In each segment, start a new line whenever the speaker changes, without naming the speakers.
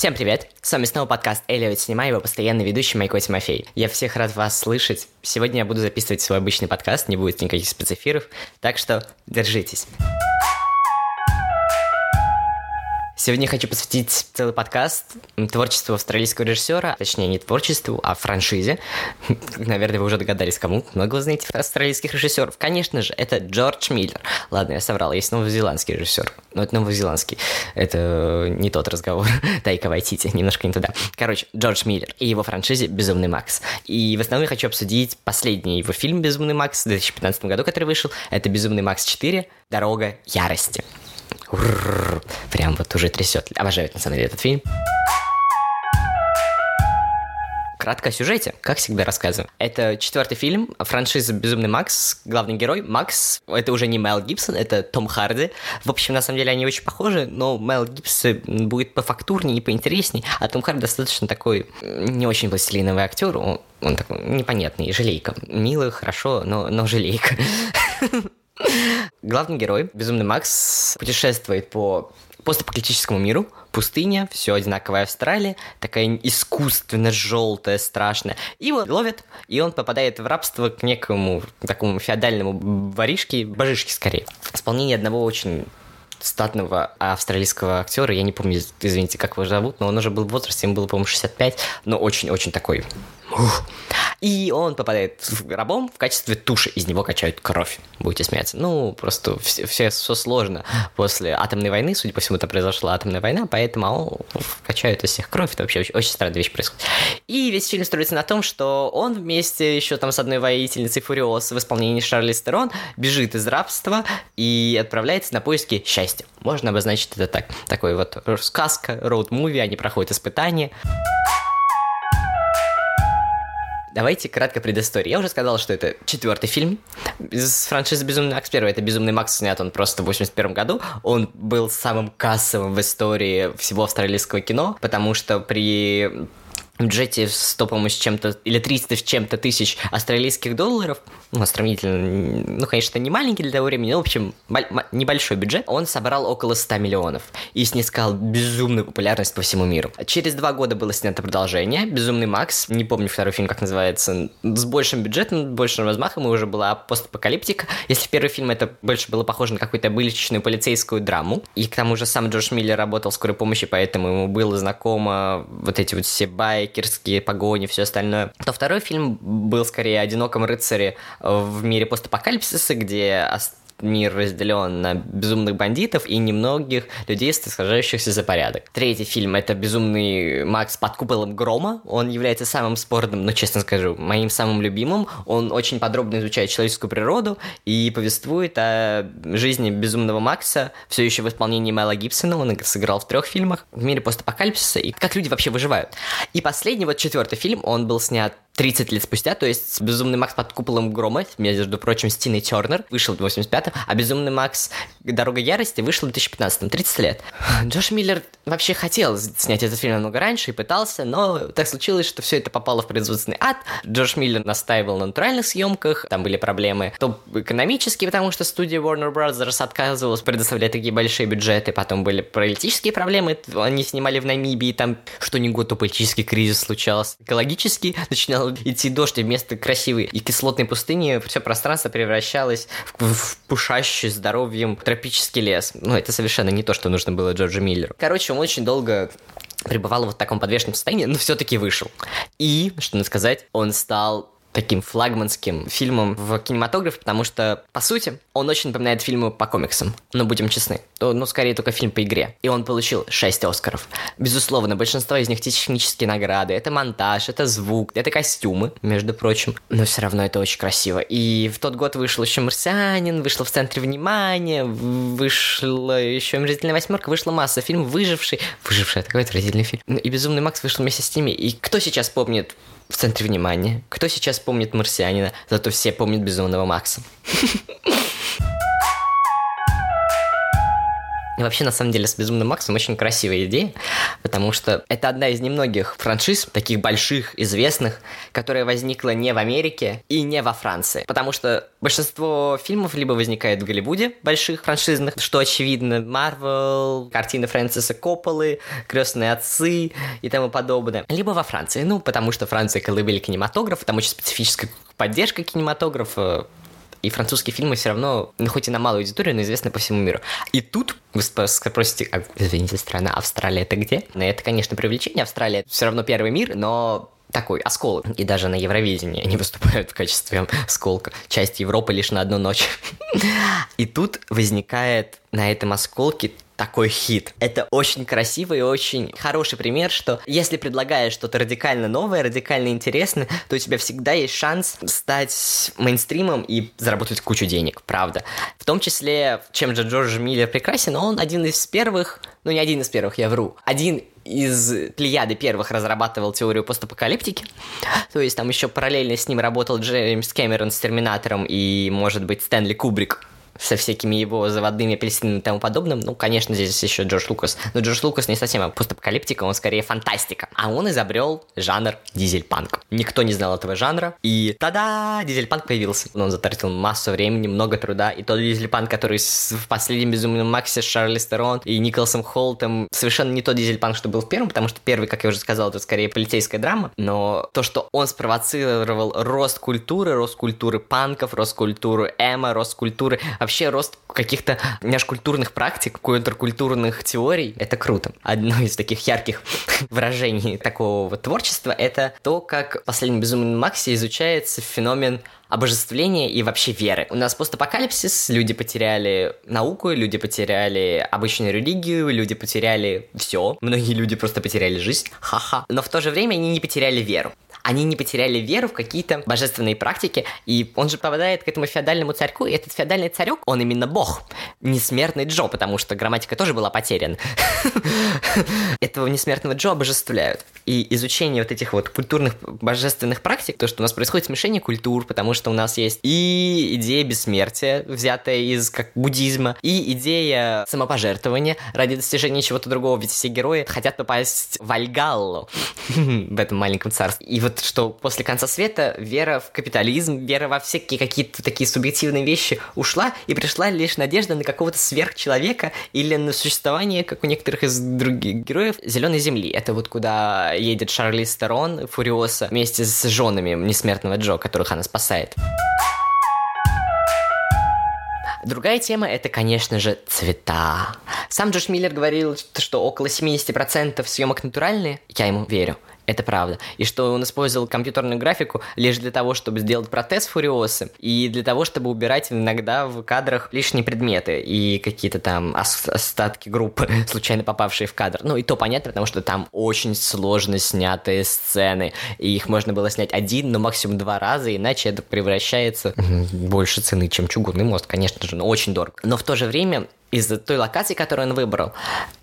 Всем привет! С вами снова подкаст Элиот Снимай, его постоянный ведущий Майко Тимофей. Я всех рад вас слышать. Сегодня я буду записывать свой обычный подкаст, не будет никаких спецэфиров, так что держитесь. Сегодня хочу посвятить целый подкаст творчеству австралийского режиссера, точнее не творчеству, а франшизе. Наверное, вы уже догадались, кому. Много вы знаете австралийских режиссеров. Конечно же, это Джордж Миллер. Ладно, я соврал, есть новозеландский режиссер. Но это новозеландский. Это не тот разговор. Тайка Вайтити, немножко не туда. Короче, Джордж Миллер и его франшизе «Безумный Макс». И в основном я хочу обсудить последний его фильм «Безумный Макс» в 2015 году, который вышел. Это «Безумный Макс 4. Дорога ярости». Прям вот уже трясет. Обожаю, на самом деле, этот фильм. Кратко о сюжете, как всегда рассказываю. Это четвертый фильм франшизы «Безумный Макс». Главный герой Макс, это уже не Мел Гибсон, это Том Харди. В общем, на самом деле они очень похожи, но Мел Гибсон будет пофактурнее и поинтересней, а Том Харди достаточно такой не очень пластилиновый актер, он, он такой непонятный, жалейка. Милый, хорошо, но, но жалейка. Главный герой, Безумный Макс, путешествует по постапокалиптическому миру, пустыня, все одинаковая Австралия, такая искусственно желтая, страшная. И его ловят, и он попадает в рабство к некому такому феодальному воришке, божишке скорее. Исполнение одного очень статного австралийского актера, я не помню, извините, как его зовут, но он уже был в возрасте, ему было, по-моему, 65, но очень-очень такой... Ух. И он попадает рабом в качестве туши, из него качают кровь. Будете смеяться. Ну, просто все, все, все сложно. После атомной войны, судя по всему, это произошла атомная война, поэтому он качают из всех кровь. Это вообще очень, очень странная вещь происходит. И весь фильм строится на том, что он вместе еще там с одной воительницей Фуриос в исполнении Шарли Стерон бежит из рабства и отправляется на поиски счастья. Можно обозначить это так. Такой вот сказка, роуд-муви, они проходят испытания. Давайте кратко предысторию. Я уже сказал, что это четвертый фильм из франшизы «Безумный Макс». Первый — это «Безумный Макс», снят он просто в 81 году. Он был самым кассовым в истории всего австралийского кино, потому что при бюджете 100, по-моему, с чем-то, или 300 с чем-то тысяч австралийских долларов, ну, сравнительно, ну, конечно, не маленький для того времени, но, в общем, небольшой бюджет, он собрал около 100 миллионов и снискал безумную популярность по всему миру. Через два года было снято продолжение, «Безумный Макс», не помню второй фильм, как называется, с большим бюджетом, большим размахом, и уже была постапокалиптика. Если первый фильм это больше было похоже на какую-то быличную полицейскую драму, и к тому же сам Джордж Миллер работал в скорой помощи, поэтому ему было знакомо вот эти вот все байки, байкерские погони, все остальное, то второй фильм был скорее «Одиноком рыцаре» в мире постапокалипсиса, где мир разделен на безумных бандитов и немногих людей, сражающихся за порядок. Третий фильм — это «Безумный Макс под куполом грома». Он является самым спорным, но, честно скажу, моим самым любимым. Он очень подробно изучает человеческую природу и повествует о жизни безумного Макса, все еще в исполнении Мэла Гибсона. Он сыграл в трех фильмах в мире постапокалипсиса и как люди вообще выживают. И последний, вот четвертый фильм, он был снят 30 лет спустя, то есть «Безумный Макс под куполом грома», между прочим, с Тиной Тернер, вышел в 85-м, а «Безумный Макс. Дорога ярости» вышел в 2015-м, 30 лет. Джош Миллер вообще хотел снять этот фильм намного раньше и пытался, но так случилось, что все это попало в производственный ад. Джош Миллер настаивал на натуральных съемках, там были проблемы то экономические, потому что студия Warner Bros. отказывалась предоставлять такие большие бюджеты, потом были политические проблемы, они снимали в Намибии, там что ни год, то политический кризис случался, экологический начинал идти дождь, и вместо красивой и кислотной пустыни все пространство превращалось в, в пушащий здоровьем тропический лес. Ну, это совершенно не то, что нужно было Джорджу Миллеру. Короче, он очень долго пребывал в таком подвешенном состоянии, но все-таки вышел. И, что надо сказать, он стал таким флагманским фильмом в кинематографе, потому что, по сути, он очень напоминает фильмы по комиксам. Но будем честны, ну, скорее только фильм по игре. И он получил 6 Оскаров. Безусловно, большинство из них технические награды. Это монтаж, это звук, это костюмы, между прочим. Но все равно это очень красиво. И в тот год вышел еще «Марсианин», вышел в центре внимания, вышла еще «Омерзительная восьмерка», вышла масса фильмов «Выживший». «Выживший» — такой отвратительный фильм. И «Безумный Макс» вышел вместе с ними. И кто сейчас помнит в центре внимания. Кто сейчас помнит марсианина, зато все помнят безумного Макса. И вообще, на самом деле, с Безумным Максом очень красивая идея, потому что это одна из немногих франшиз, таких больших, известных, которая возникла не в Америке и не во Франции. Потому что большинство фильмов либо возникает в Голливуде, больших франшизных, что очевидно, Марвел, картины Фрэнсиса Копполы, Крестные отцы и тому подобное. Либо во Франции, ну, потому что Франция колыбель кинематографа, там очень специфическая поддержка кинематографа, и французские фильмы все равно, ну, хоть и на малую аудиторию, но известны по всему миру. И тут вы спросите, а, извините, страна Австралия это где? Ну, это, конечно, привлечение. Австралия все равно первый мир, но такой осколок. И даже на Евровидении они выступают в качестве осколка. Часть Европы лишь на одну ночь. И тут возникает на этом осколке такой хит. Это очень красивый и очень хороший пример, что если предлагаешь что-то радикально новое, радикально интересное, то у тебя всегда есть шанс стать мейнстримом и заработать кучу денег, правда. В том числе, чем же Джордж Миллер прекрасен, он один из первых, ну не один из первых, я вру, один из плеяды первых разрабатывал теорию постапокалиптики. То есть там еще параллельно с ним работал Джеймс Кэмерон с Терминатором и, может быть, Стэнли Кубрик со всякими его заводными апельсинами и тому подобным. Ну, конечно, здесь еще Джордж Лукас. Но Джордж Лукас не совсем постапокалиптика, он скорее фантастика. А он изобрел жанр дизельпанк. Никто не знал этого жанра. И та-да, появился. Он затратил массу времени, много труда. И тот дизельпанк, который в последнем Безумном Максе с Шарли Стерон и Николасом Холтом, совершенно не тот дизельпанк, что был в первом, потому что первый, как я уже сказал, это скорее полицейская драма. Но то, что он спровоцировал рост культуры, рост культуры панков, рост культуры эмо, рост культуры вообще рост каких-то межкультурных практик, контркультурных теорий, это круто. Одно из таких ярких выражений такого творчества — это то, как в «Последнем безумном Максе» изучается феномен обожествления и вообще веры. У нас постапокалипсис, люди потеряли науку, люди потеряли обычную религию, люди потеряли все. Многие люди просто потеряли жизнь, ха-ха. Но в то же время они не потеряли веру они не потеряли веру в какие-то божественные практики, и он же попадает к этому феодальному царьку, и этот феодальный царек, он именно бог, несмертный Джо, потому что грамматика тоже была потеряна. Этого несмертного Джо обожествляют. И изучение вот этих вот культурных божественных практик, то, что у нас происходит смешение культур, потому что у нас есть и идея бессмертия, взятая из как буддизма, и идея самопожертвования ради достижения чего-то другого, ведь все герои хотят попасть в Альгаллу в этом маленьком царстве. И вот вот что после конца света вера в капитализм, вера во всякие какие-то такие субъективные вещи ушла, и пришла лишь надежда на какого-то сверхчеловека или на существование, как у некоторых из других героев, Зеленой Земли. Это вот куда едет Шарли Стерон, Фуриоса, вместе с женами несмертного Джо, которых она спасает. Другая тема это, конечно же, цвета. Сам Джош Миллер говорил, что около 70% съемок натуральные. Я ему верю. Это правда. И что он использовал компьютерную графику лишь для того, чтобы сделать протез Фуриосы, и для того, чтобы убирать иногда в кадрах лишние предметы и какие-то там остатки группы, случайно попавшие в кадр. Ну и то понятно, потому что там очень сложно снятые сцены, и их можно было снять один, но максимум два раза, иначе это превращается больше цены, чем чугунный мост, конечно же, но очень дорого. Но в то же время из-за той локации, которую он выбрал,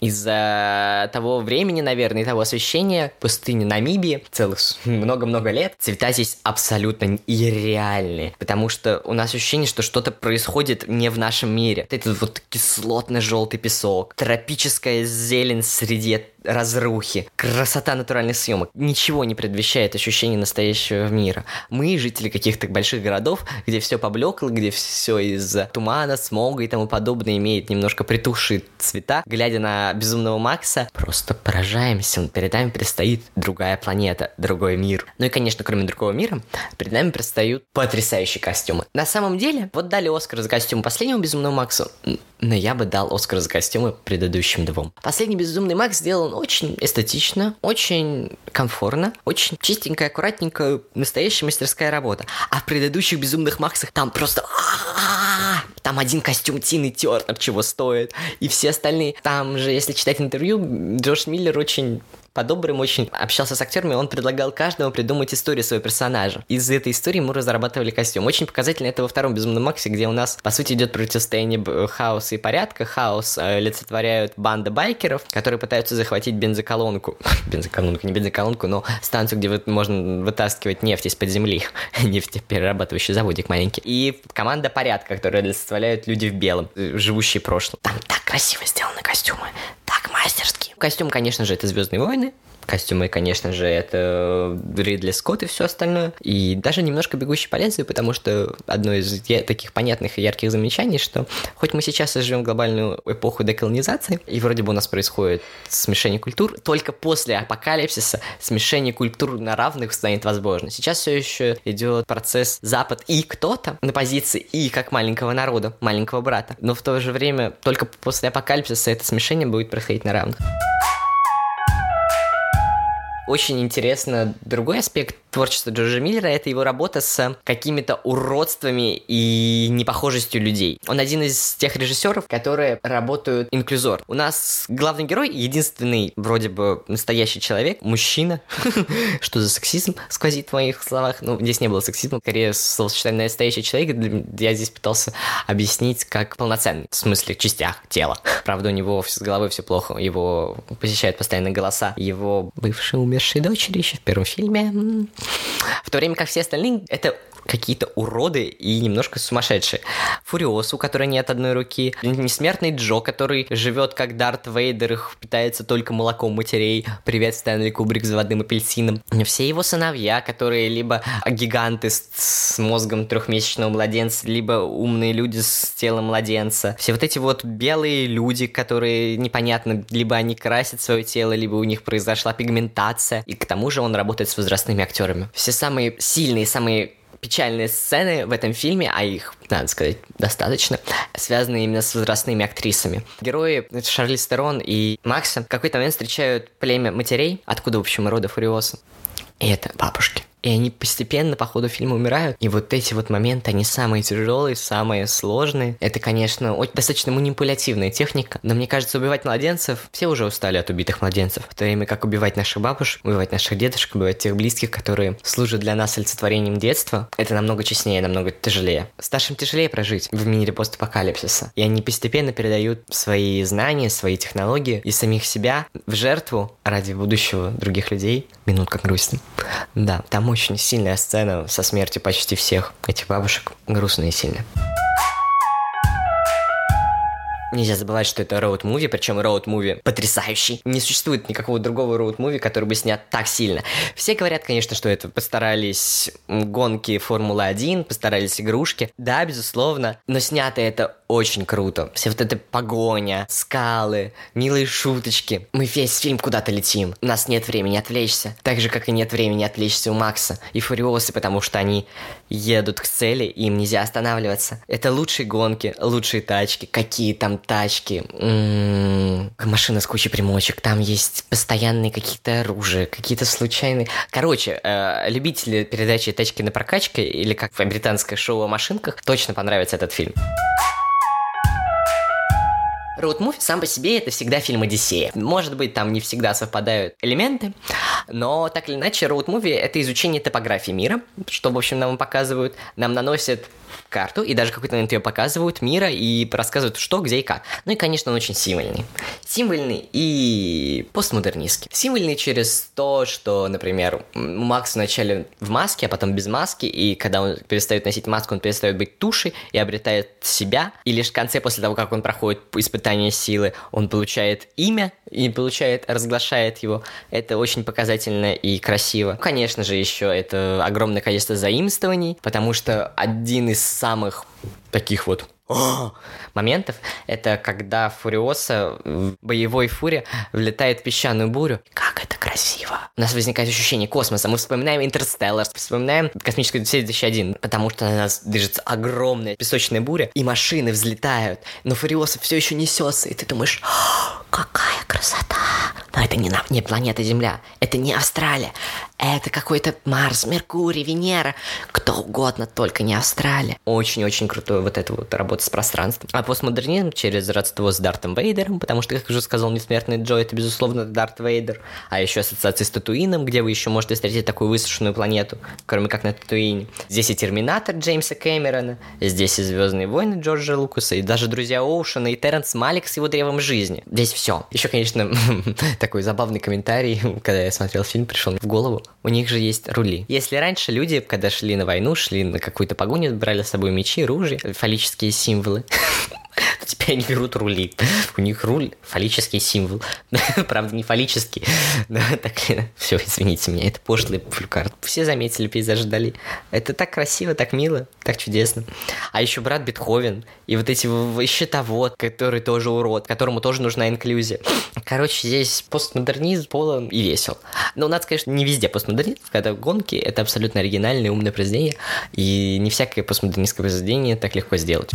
из-за того времени, наверное, и того освещения пустыни Намибии целых много-много лет, цвета здесь абсолютно нереальные, потому что у нас ощущение, что что-то происходит не в нашем мире. Этот вот кислотно-желтый песок, тропическая зелень среди разрухи, красота натуральных съемок. Ничего не предвещает ощущение настоящего мира. Мы, жители каких-то больших городов, где все поблекло, где все из-за тумана, смога и тому подобное имеет немножко притухшие цвета, глядя на Безумного Макса, просто поражаемся. Перед нами предстоит другая планета, другой мир. Ну и, конечно, кроме другого мира, перед нами предстают потрясающие костюмы. На самом деле, вот дали Оскар за костюм последнему Безумному Максу, но я бы дал Оскар за костюмы предыдущим двум. Последний Безумный Макс сделан очень эстетично, очень комфортно, очень чистенькая, аккуратненькая, настоящая мастерская работа. А в предыдущих Безумных Максах там просто... Там один костюм Тины Тернер чего стоит, и все остальные. Там же, если читать интервью, Джош Миллер очень по-доброму очень общался с актерами, он предлагал каждому придумать историю своего персонажа. Из этой истории мы разрабатывали костюм. Очень показательно это во втором Безумном Максе, где у нас, по сути, идет противостояние хаоса и порядка. Хаос э, банда байкеров, которые пытаются захватить бензоколонку. бензоколонку, не бензоколонку, но станцию, где можно вытаскивать нефть из-под земли. Нефтеперерабатывающий заводик маленький. И команда порядка, которая олицетворяют люди в белом, э, живущие прошлом. Там так красиво сделано, костюмы мастерски. Костюм, конечно же, это Звездные войны, Костюмы, конечно же, это Ридли Скотт и все остальное. И даже немножко «Бегущий по лезвию», потому что одно из таких понятных и ярких замечаний, что хоть мы сейчас живем глобальную эпоху деколонизации, и вроде бы у нас происходит смешение культур, только после апокалипсиса смешение культур на равных станет возможно. Сейчас все еще идет процесс Запад и кто-то на позиции и как маленького народа, маленького брата. Но в то же время только после апокалипсиса это смешение будет происходить на равных. Очень интересно. Другой аспект творчества Джорджа Миллера — это его работа с какими-то уродствами и непохожестью людей. Он один из тех режиссеров, которые работают инклюзор. У нас главный герой — единственный вроде бы настоящий человек, мужчина. Что за сексизм сквозит в моих словах? Ну, здесь не было сексизма, скорее словосочетание «настоящий человек» я здесь пытался объяснить как полноценный, в смысле, частях тела. Правда, у него с головой все плохо, его посещают постоянно голоса, его бывший умершей дочери еще в первом фильме. В то время как все остальные это какие-то уроды и немножко сумасшедшие. Фуриос, у которой нет одной руки. Несмертный Джо, который живет как Дарт Вейдер и питается только молоком матерей. Привет, Стэнли Кубрик с водным апельсином. Все его сыновья, которые либо гиганты с, с мозгом трехмесячного младенца, либо умные люди с телом младенца. Все вот эти вот белые люди, которые непонятно, либо они красят свое тело, либо у них произошла пигментация. И к тому же он работает с возрастными актерами. Все самые сильные, самые печальные сцены в этом фильме, а их, надо сказать, достаточно, связаны именно с возрастными актрисами. Герои Шарли Стерон и Макса в какой-то момент встречают племя матерей, откуда, в общем, рода Фуриоса. И это бабушки. И они постепенно по ходу фильма умирают. И вот эти вот моменты, они самые тяжелые, самые сложные. Это, конечно, достаточно манипулятивная техника. Но мне кажется, убивать младенцев, все уже устали от убитых младенцев. В то время как убивать наших бабушек, убивать наших дедушек, убивать тех близких, которые служат для нас олицетворением детства, это намного честнее, намного тяжелее. Старшим тяжелее прожить в мире постапокалипсиса. И они постепенно передают свои знания, свои технологии и самих себя в жертву ради будущего других людей. Минутка грусти. Да, очень сильная сцена со смертью почти всех этих бабушек. Грустная и сильная. Нельзя забывать, что это роуд-муви, причем роуд-муви потрясающий. Не существует никакого другого роуд-муви, который бы снят так сильно. Все говорят, конечно, что это постарались гонки Формулы-1, постарались игрушки. Да, безусловно, но снято это очень круто. Все вот эта погоня, скалы, милые шуточки. Мы весь фильм куда-то летим. У нас нет времени отвлечься. Так же, как и нет времени отвлечься у Макса и Фуриосы, потому что они едут к цели, и им нельзя останавливаться. Это лучшие гонки, лучшие тачки. Какие там тачки? М-м-м, машина с кучей примочек. Там есть постоянные какие-то оружия, какие-то случайные... Короче, э, любители передачи «Тачки на прокачке» или как британское шоу о машинках, точно понравится этот фильм. Роуд-муви сам по себе это всегда фильм Одиссея. Может быть, там не всегда совпадают элементы, но так или иначе, роуд-муви это изучение топографии мира, что, в общем, нам показывают, нам наносят карту, и даже какой-то момент ее показывают мира и рассказывают, что, где и как. Ну и, конечно, он очень символьный. Символьный и постмодернистский. Символьный через то, что, например, Макс вначале в маске, а потом без маски, и когда он перестает носить маску, он перестает быть тушей и обретает себя, и лишь в конце, после того, как он проходит испытание силы, он получает имя и получает, разглашает его. Это очень показательно и красиво. Конечно же, еще это огромное количество заимствований, потому что один из самых таких вот моментов, это когда Фуриоса в боевой фуре влетает в песчаную бурю. Как это красиво! У нас возникает ощущение космоса. Мы вспоминаем Интерстеллар, вспоминаем Космическую 2001, потому что на нас движется огромная песочная буря, и машины взлетают, но Фуриоса все еще несется, и ты думаешь, какая красота! Но это не, на, не планета Земля, это не Австралия, это какой-то Марс, Меркурий, Венера, кто угодно, только не Австралия. Очень-очень крутой вот эта вот работа с пространством. А постмодернизм через родство с Дартом Вейдером, потому что, как уже сказал Несмертный Джо, это, безусловно, Дарт Вейдер. А еще ассоциации с Татуином, где вы еще можете встретить такую высушенную планету, кроме как на Татуине. Здесь и Терминатор Джеймса Кэмерона, здесь и Звездные войны Джорджа Лукаса, и даже Друзья Оушена, и Терренс Малик с его древом жизни. Здесь все. Еще, конечно, такой забавный комментарий, когда я смотрел фильм, пришел в голову у них же есть рули. Если раньше люди, когда шли на войну, шли на какую-то погоню, брали с собой мечи, ружья, фаллические символы, Теперь они берут рули. У них руль фаллический символ. Правда, не фаллический. Но так все, извините меня, это пошлый флюкарт. Все заметили пейзаж. Это так красиво, так мило, так чудесно. А еще брат Бетховен и вот эти счетовод, который тоже урод, которому тоже нужна инклюзия. Короче, здесь постмодернизм полон и весел. Но надо сказать, что не везде постмодернизм. Когда гонки — это абсолютно оригинальное, умное произведение, и не всякое постмодернистское произведение так легко сделать.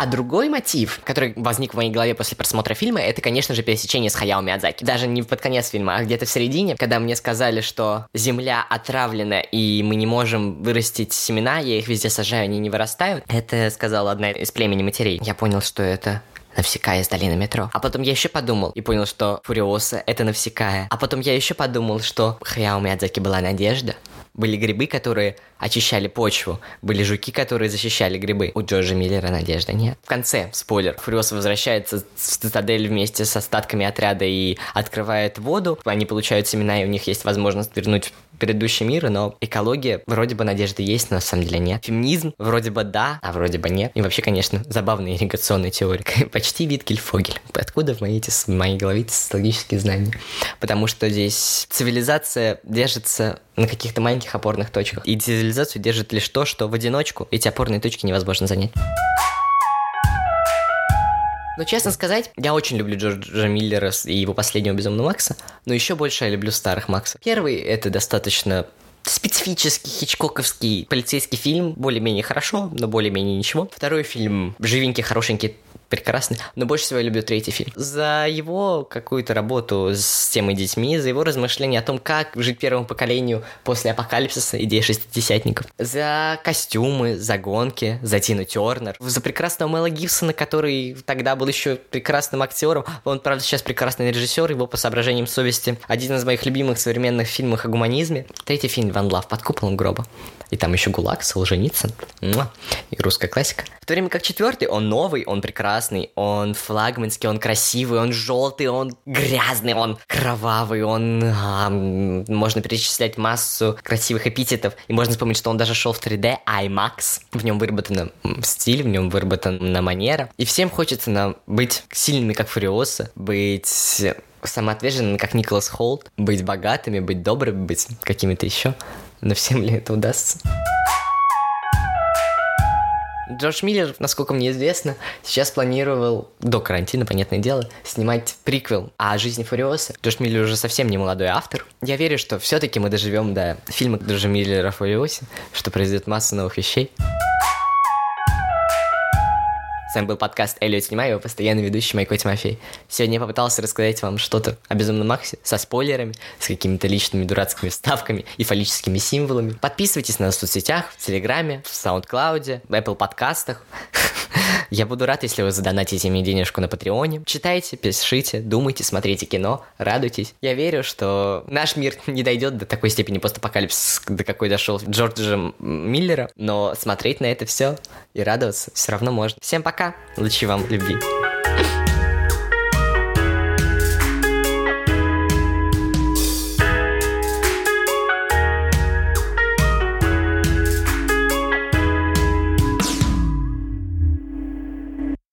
А другой мотив, который возник в моей голове после просмотра фильма, это, конечно же, пересечение с Хаяо Миядзаки. Даже не под конец фильма, а где-то в середине, когда мне сказали, что земля отравлена, и мы не можем вырастить семена, я их везде сажаю, они не вырастают. Это сказала одна из племени матерей. Я понял, что это Навсекая из долины метро. А потом я еще подумал и понял, что Фуриоса — это Навсекая. А потом я еще подумал, что Хаяо Миядзаки была надежда. Были грибы, которые очищали почву. Были жуки, которые защищали грибы. У Джорджа Миллера надежды нет. В конце, спойлер, Фуриос возвращается в цитадель вместе с остатками отряда и открывает воду. Они получают семена, и у них есть возможность вернуть предыдущий мир, но экология вроде бы надежды есть, но на самом деле нет. Феминизм вроде бы да, а вроде бы нет. И вообще, конечно, забавная ирригационная теория. Почти Виткель-Фогель. Откуда в моей, эти, в моей голове эти социологические знания? Потому что здесь цивилизация держится на каких-то маленьких опорных точках. И цивилизацию держит лишь то, что в одиночку эти опорные точки невозможно занять. Но честно сказать, я очень люблю Джорджа Миллера и его последнего Безумного Макса, но еще больше я люблю старых Макса. Первый — это достаточно специфический хичкоковский полицейский фильм, более-менее хорошо, но более-менее ничего. Второй фильм живенький, хорошенький, прекрасный, но больше всего я люблю третий фильм. За его какую-то работу с темой детьми, за его размышления о том, как жить первому поколению после апокалипсиса, идеи шестидесятников, за костюмы, за гонки, за Тину Тернер, за прекрасного Мэла Гибсона, который тогда был еще прекрасным актером, он, правда, сейчас прекрасный режиссер, его по соображениям совести один из моих любимых современных фильмов о гуманизме. Третий фильм «Ван Лав» под куполом гроба. И там еще ГУЛАГ, Солженицын. И русская классика. В то время как четвертый, он новый, он прекрасный, он флагманский, он красивый, он желтый, он грязный, он кровавый, он... А, можно перечислять массу красивых эпитетов. И можно вспомнить, что он даже шел в 3D, IMAX. В нем выработан стиль, в нем выработана манера. И всем хочется нам быть сильными, как Фуриоса, быть самоотверженными, как Николас Холт, быть богатыми, быть добрыми, быть какими-то еще. Но всем ли это удастся? Джордж Миллер, насколько мне известно, сейчас планировал, до карантина, понятное дело, снимать приквел о жизни Фуриоса. Джордж Миллер уже совсем не молодой автор. Я верю, что все-таки мы доживем до фильма Джорджа Миллера Фуриосе, что произойдет масса новых вещей. С вами был подкаст Эллиот Снимаю, его постоянный ведущий Майко Тимофей. Сегодня я попытался рассказать вам что-то о Безумном Максе со спойлерами, с какими-то личными дурацкими вставками и фаллическими символами. Подписывайтесь на нас в соцсетях, в Телеграме, в SoundCloud, в Apple подкастах. Я буду рад, если вы задонатите мне денежку на Патреоне. Читайте, пишите, думайте, смотрите кино, радуйтесь. Я верю, что наш мир не дойдет до такой степени постапокалипсиса, до какой дошел Джорджа Миллера, но смотреть на это все и радоваться все равно можно. Всем пока, лучи вам любви.